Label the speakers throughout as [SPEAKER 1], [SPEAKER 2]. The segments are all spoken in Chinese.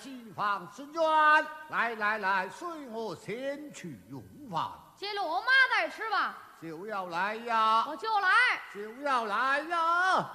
[SPEAKER 1] 机房深远，来来来，随我先去用饭。
[SPEAKER 2] 接了我妈再吃吧。
[SPEAKER 1] 就要来呀！
[SPEAKER 2] 我就来。
[SPEAKER 1] 就要来呀！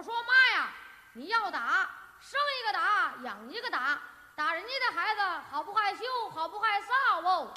[SPEAKER 1] 我说妈呀
[SPEAKER 2] 你要打生一个打养一个打打人家的孩子好不害羞好不害臊哦。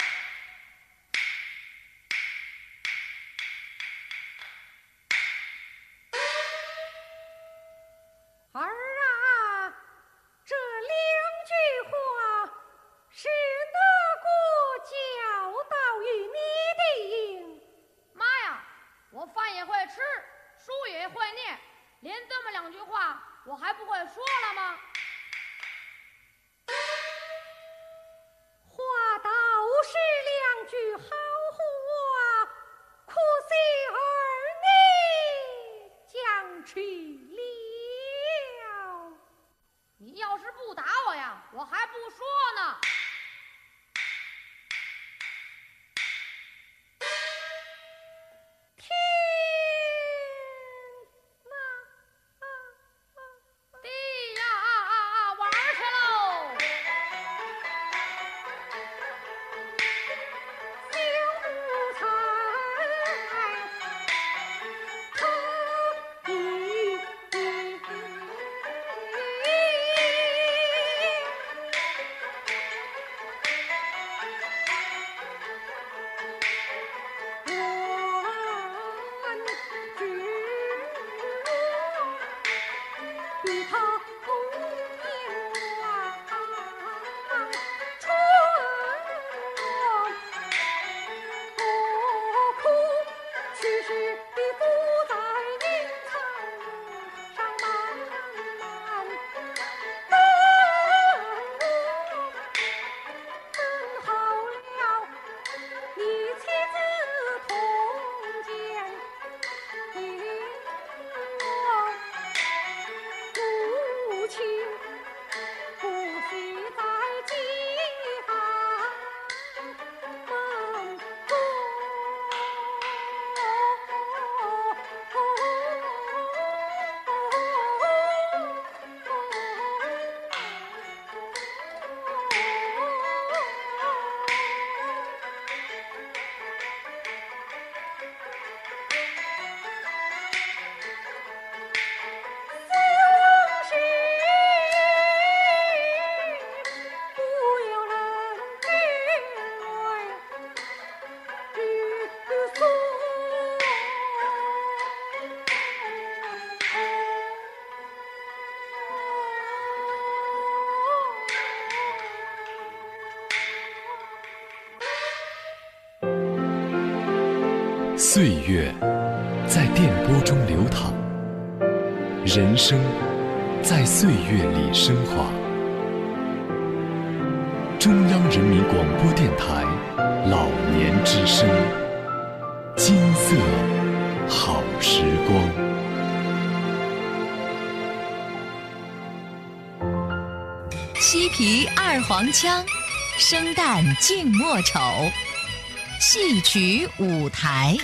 [SPEAKER 1] 去
[SPEAKER 3] 月在电波中流淌，人生在岁月里升华。中央人民广播电台老年之声，金色好时光。
[SPEAKER 4] 西皮二黄腔，生旦净末丑，戏曲舞台。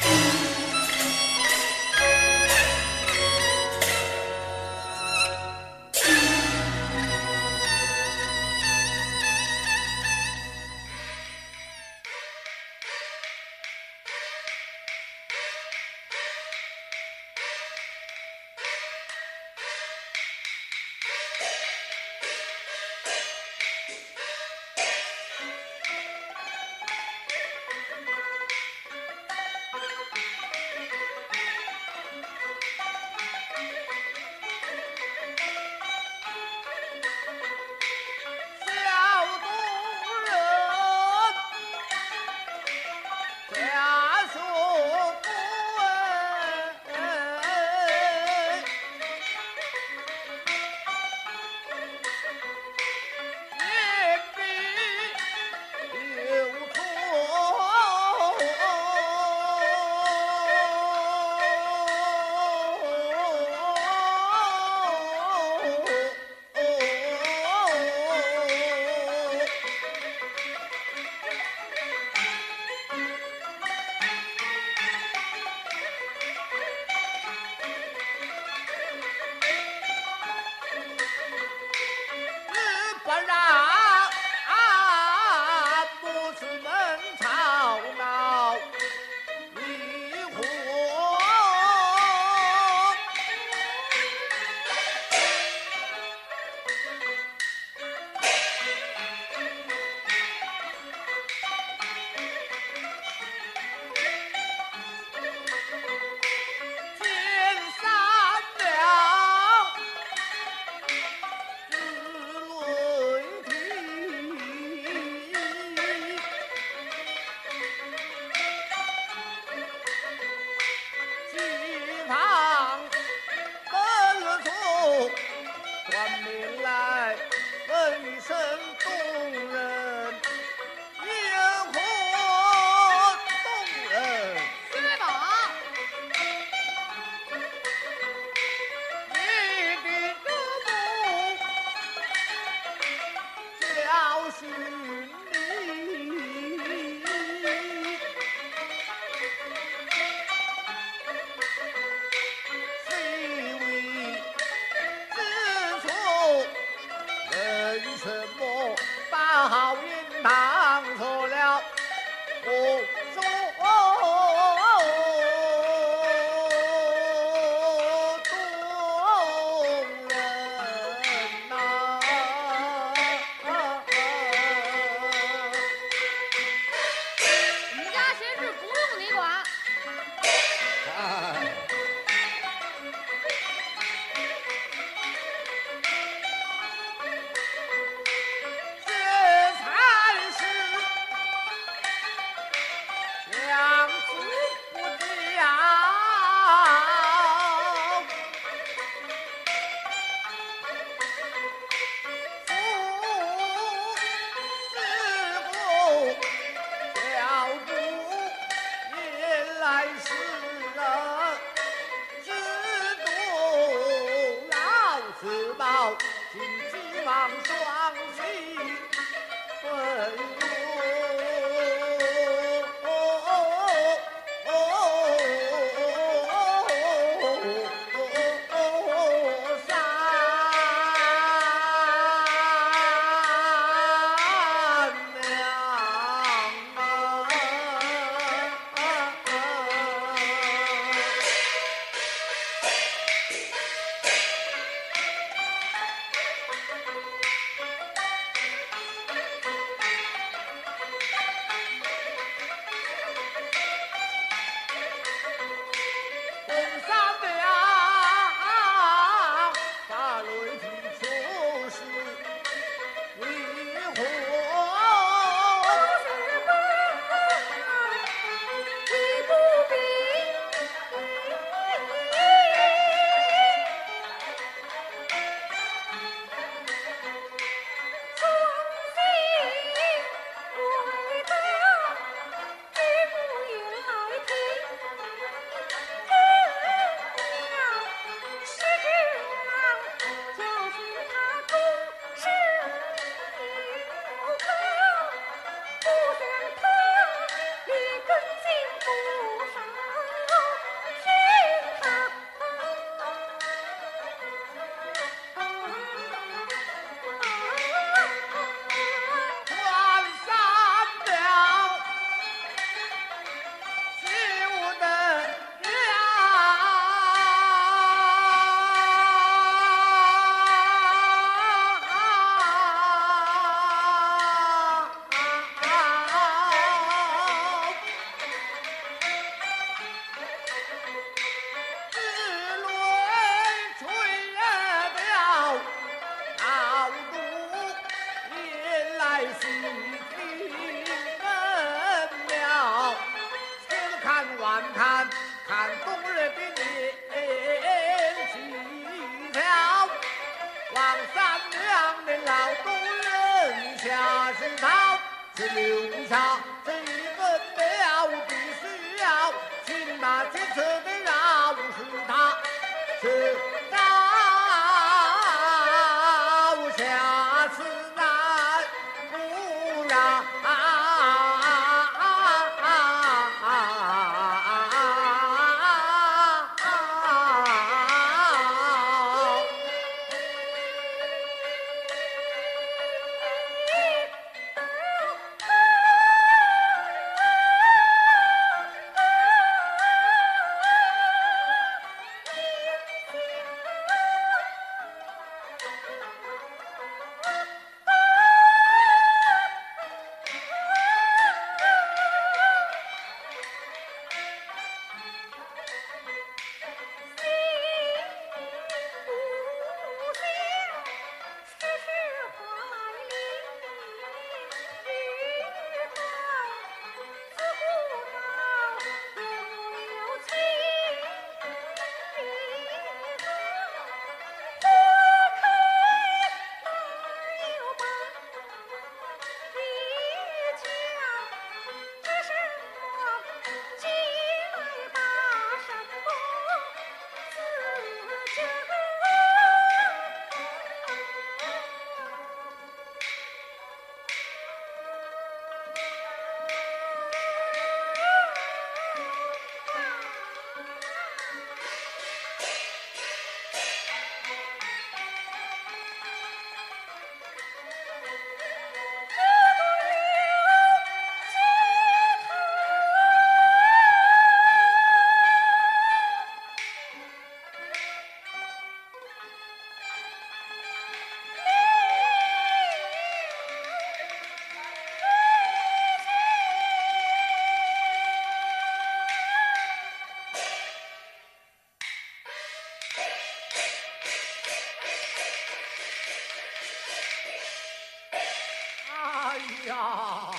[SPEAKER 5] 呀！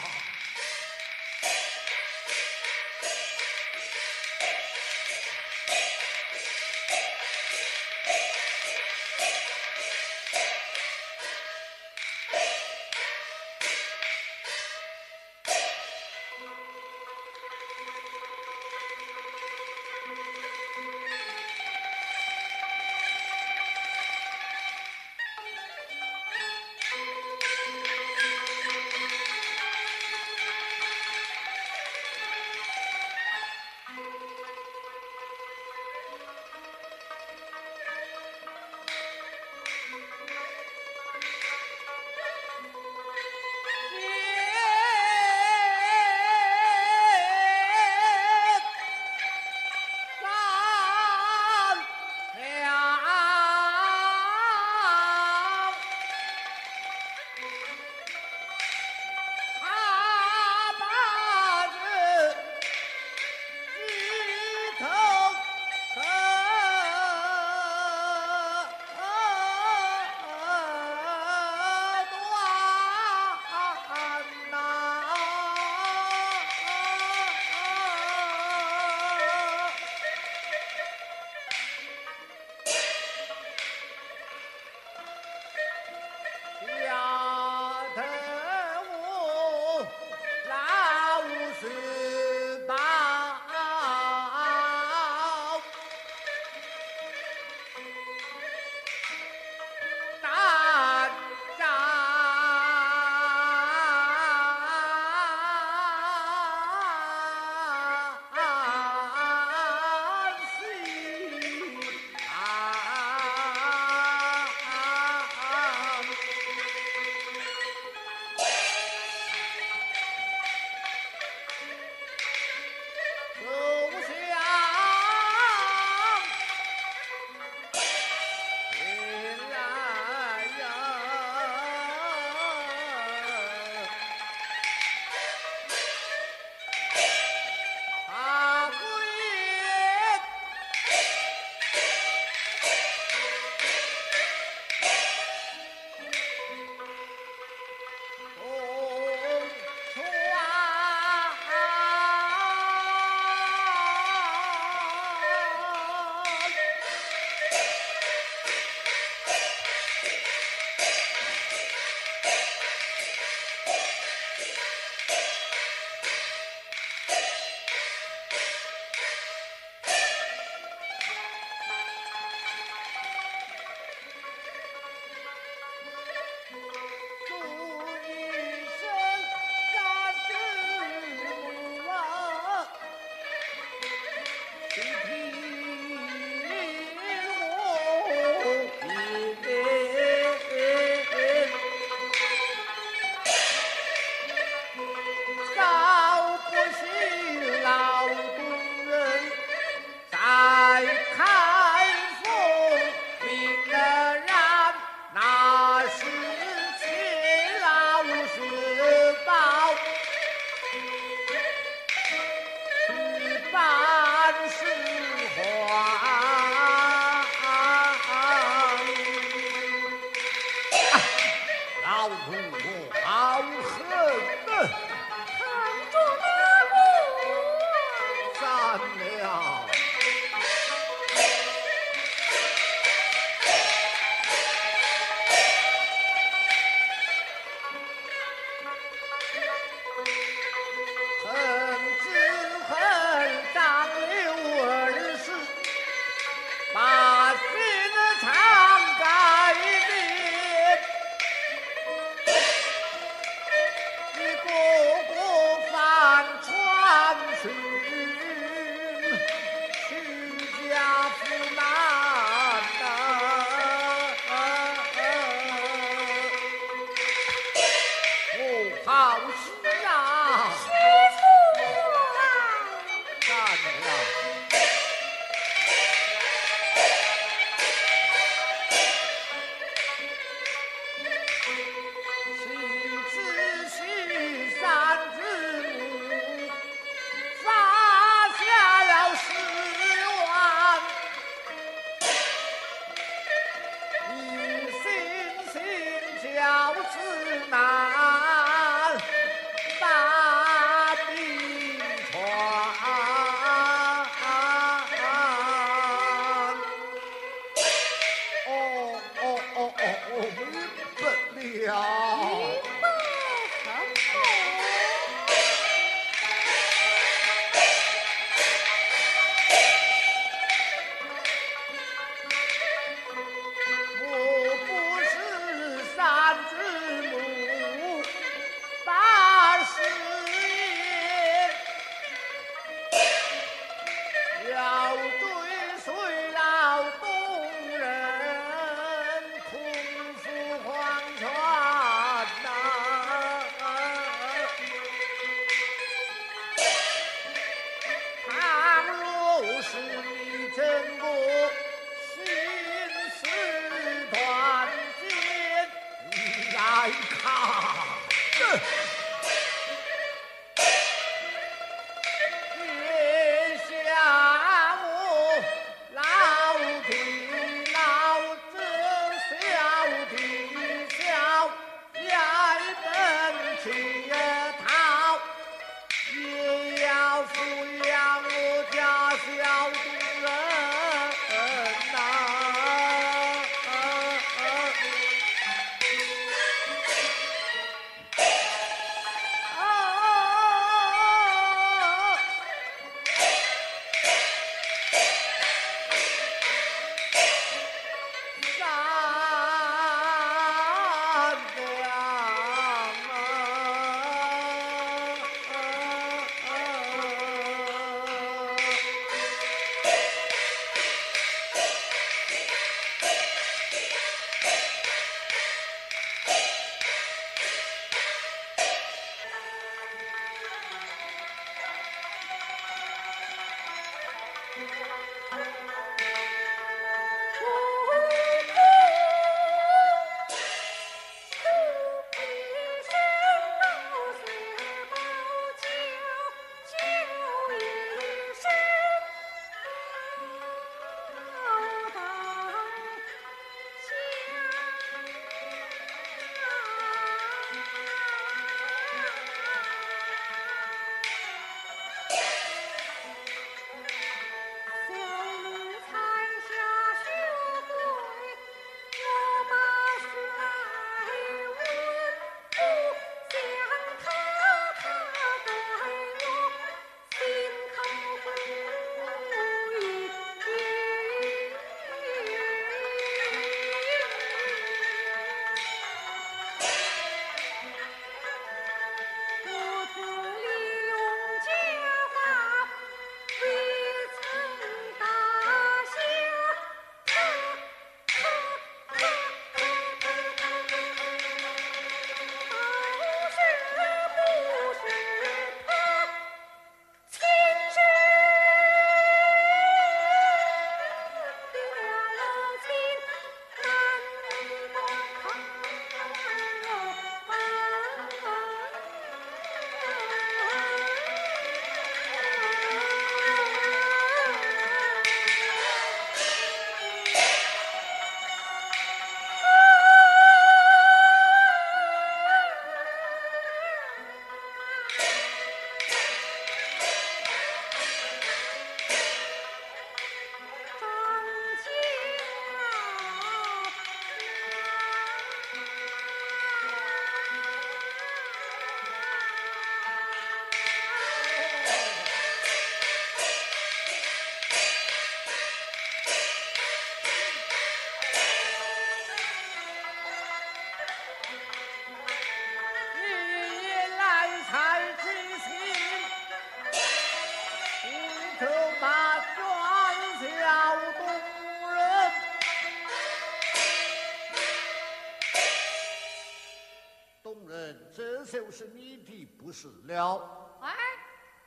[SPEAKER 5] 了。
[SPEAKER 2] 哎，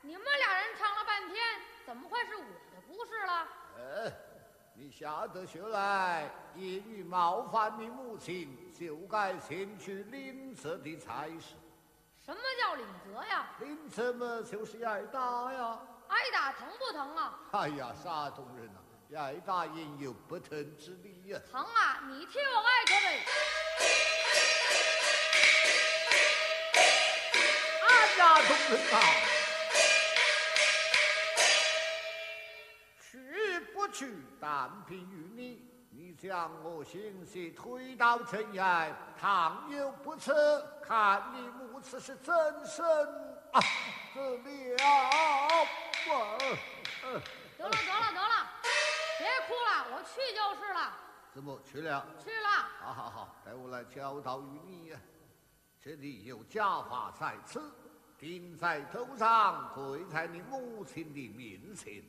[SPEAKER 2] 你们俩人唱了半天，怎么会是我的不是了？
[SPEAKER 5] 呃，你下得学来，一语冒犯你母亲，就该先去领责的差事。
[SPEAKER 2] 什么叫领责呀？
[SPEAKER 5] 领责嘛，就是挨打呀。
[SPEAKER 2] 挨打疼不疼啊？
[SPEAKER 5] 哎呀，山东人呐、挨打应有不疼之理呀、
[SPEAKER 2] 疼啊！你替我挨着呗。
[SPEAKER 5] 家东人呐、去不去，但凭于你。你将我心事推到尘埃，倘有不测，看你母子是怎生啊得了。我
[SPEAKER 2] 得了得了得了，别哭了，我去就是了，
[SPEAKER 5] 怎么去了？
[SPEAKER 2] 去了。
[SPEAKER 5] 好好好，待我来教导于你呀。这里有家法在此，顶在头上，跪在你母亲的面前，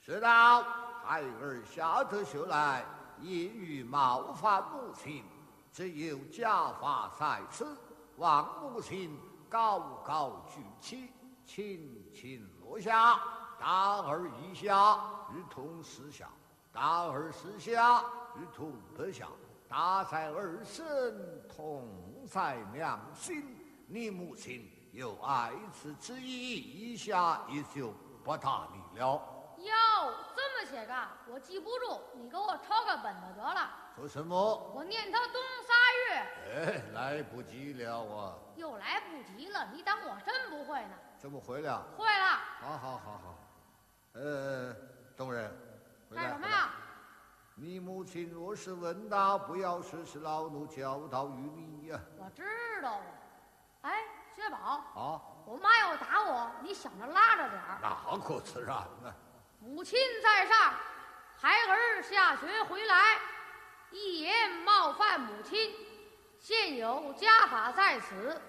[SPEAKER 5] 说道：“孩儿下得学来，因于冒犯母亲，只有家法在此，望母亲高高举起，轻轻落下，大儿一下，如同四下；大儿四下，如同八下。大在儿身，痛在娘心。你母亲有爱此之意，一下也就不打你了。
[SPEAKER 2] 哟，这么写个，我记不住，你给我抄个本子得了。
[SPEAKER 5] 说什么？
[SPEAKER 2] 我念他东仨月，
[SPEAKER 5] 哎，来不及了啊！
[SPEAKER 2] 又来不及了，你当我真不会呢？
[SPEAKER 5] 怎么会了？
[SPEAKER 2] 会了，
[SPEAKER 5] 好好好好。呃，东人，
[SPEAKER 2] 干什么呀？？
[SPEAKER 5] 你母亲若是问答，不要说是老奴教导于你呀、
[SPEAKER 2] 我知道了。宝，
[SPEAKER 5] 啊。
[SPEAKER 2] 我妈要打我，你想着拉着点儿。
[SPEAKER 5] 那可自然了。
[SPEAKER 2] 母亲在上，孩儿下学回来，一言冒犯母亲，现有家法在此，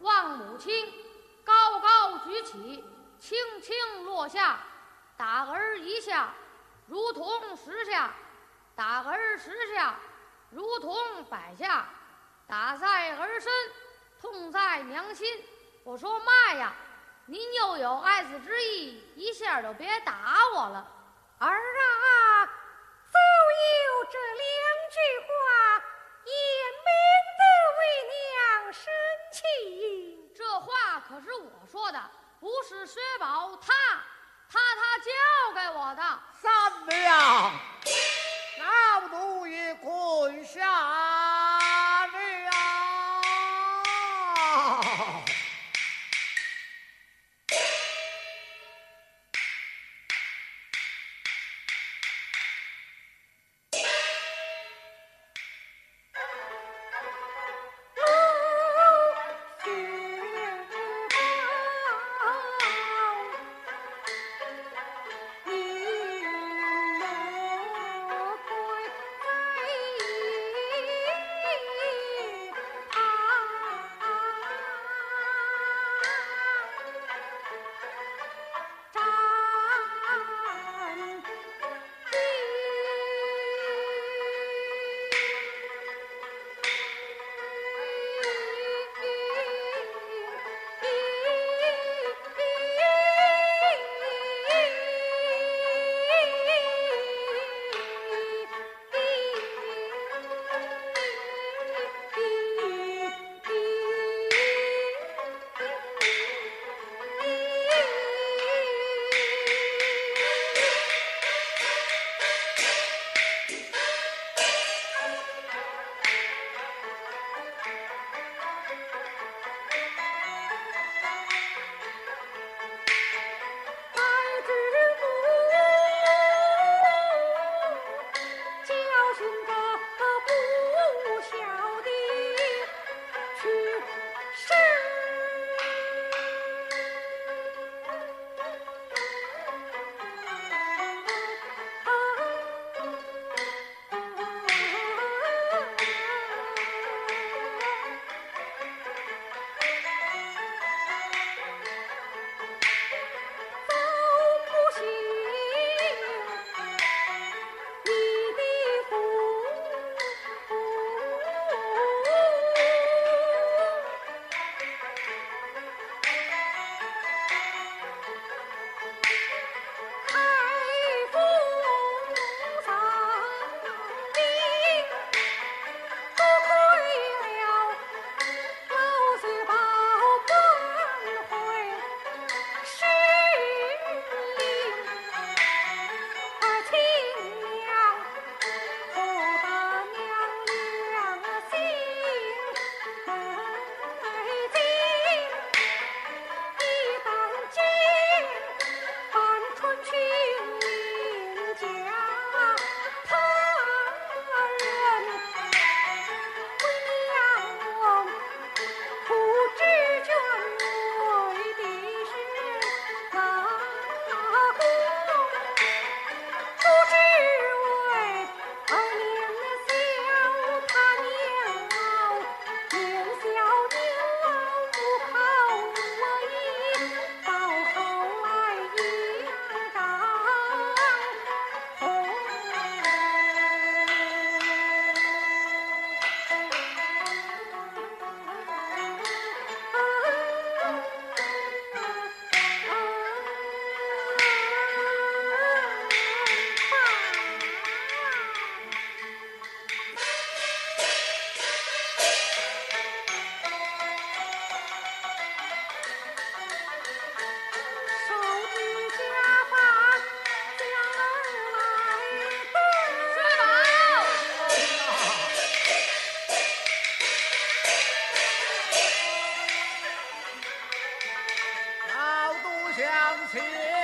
[SPEAKER 2] 望母亲高高举起，轻轻落下，打儿一下，如同十下；打儿十下，如同百下。打在儿身，痛在娘心。我说妈呀，您又有爱子之意，一下就别打我了。
[SPEAKER 1] 儿啊，早有这两句话，也免得为娘生气。
[SPEAKER 2] 这话可是我说的，不是薛宝他他他教给我的。
[SPEAKER 5] 三娘，老奴也跪下 Yeah.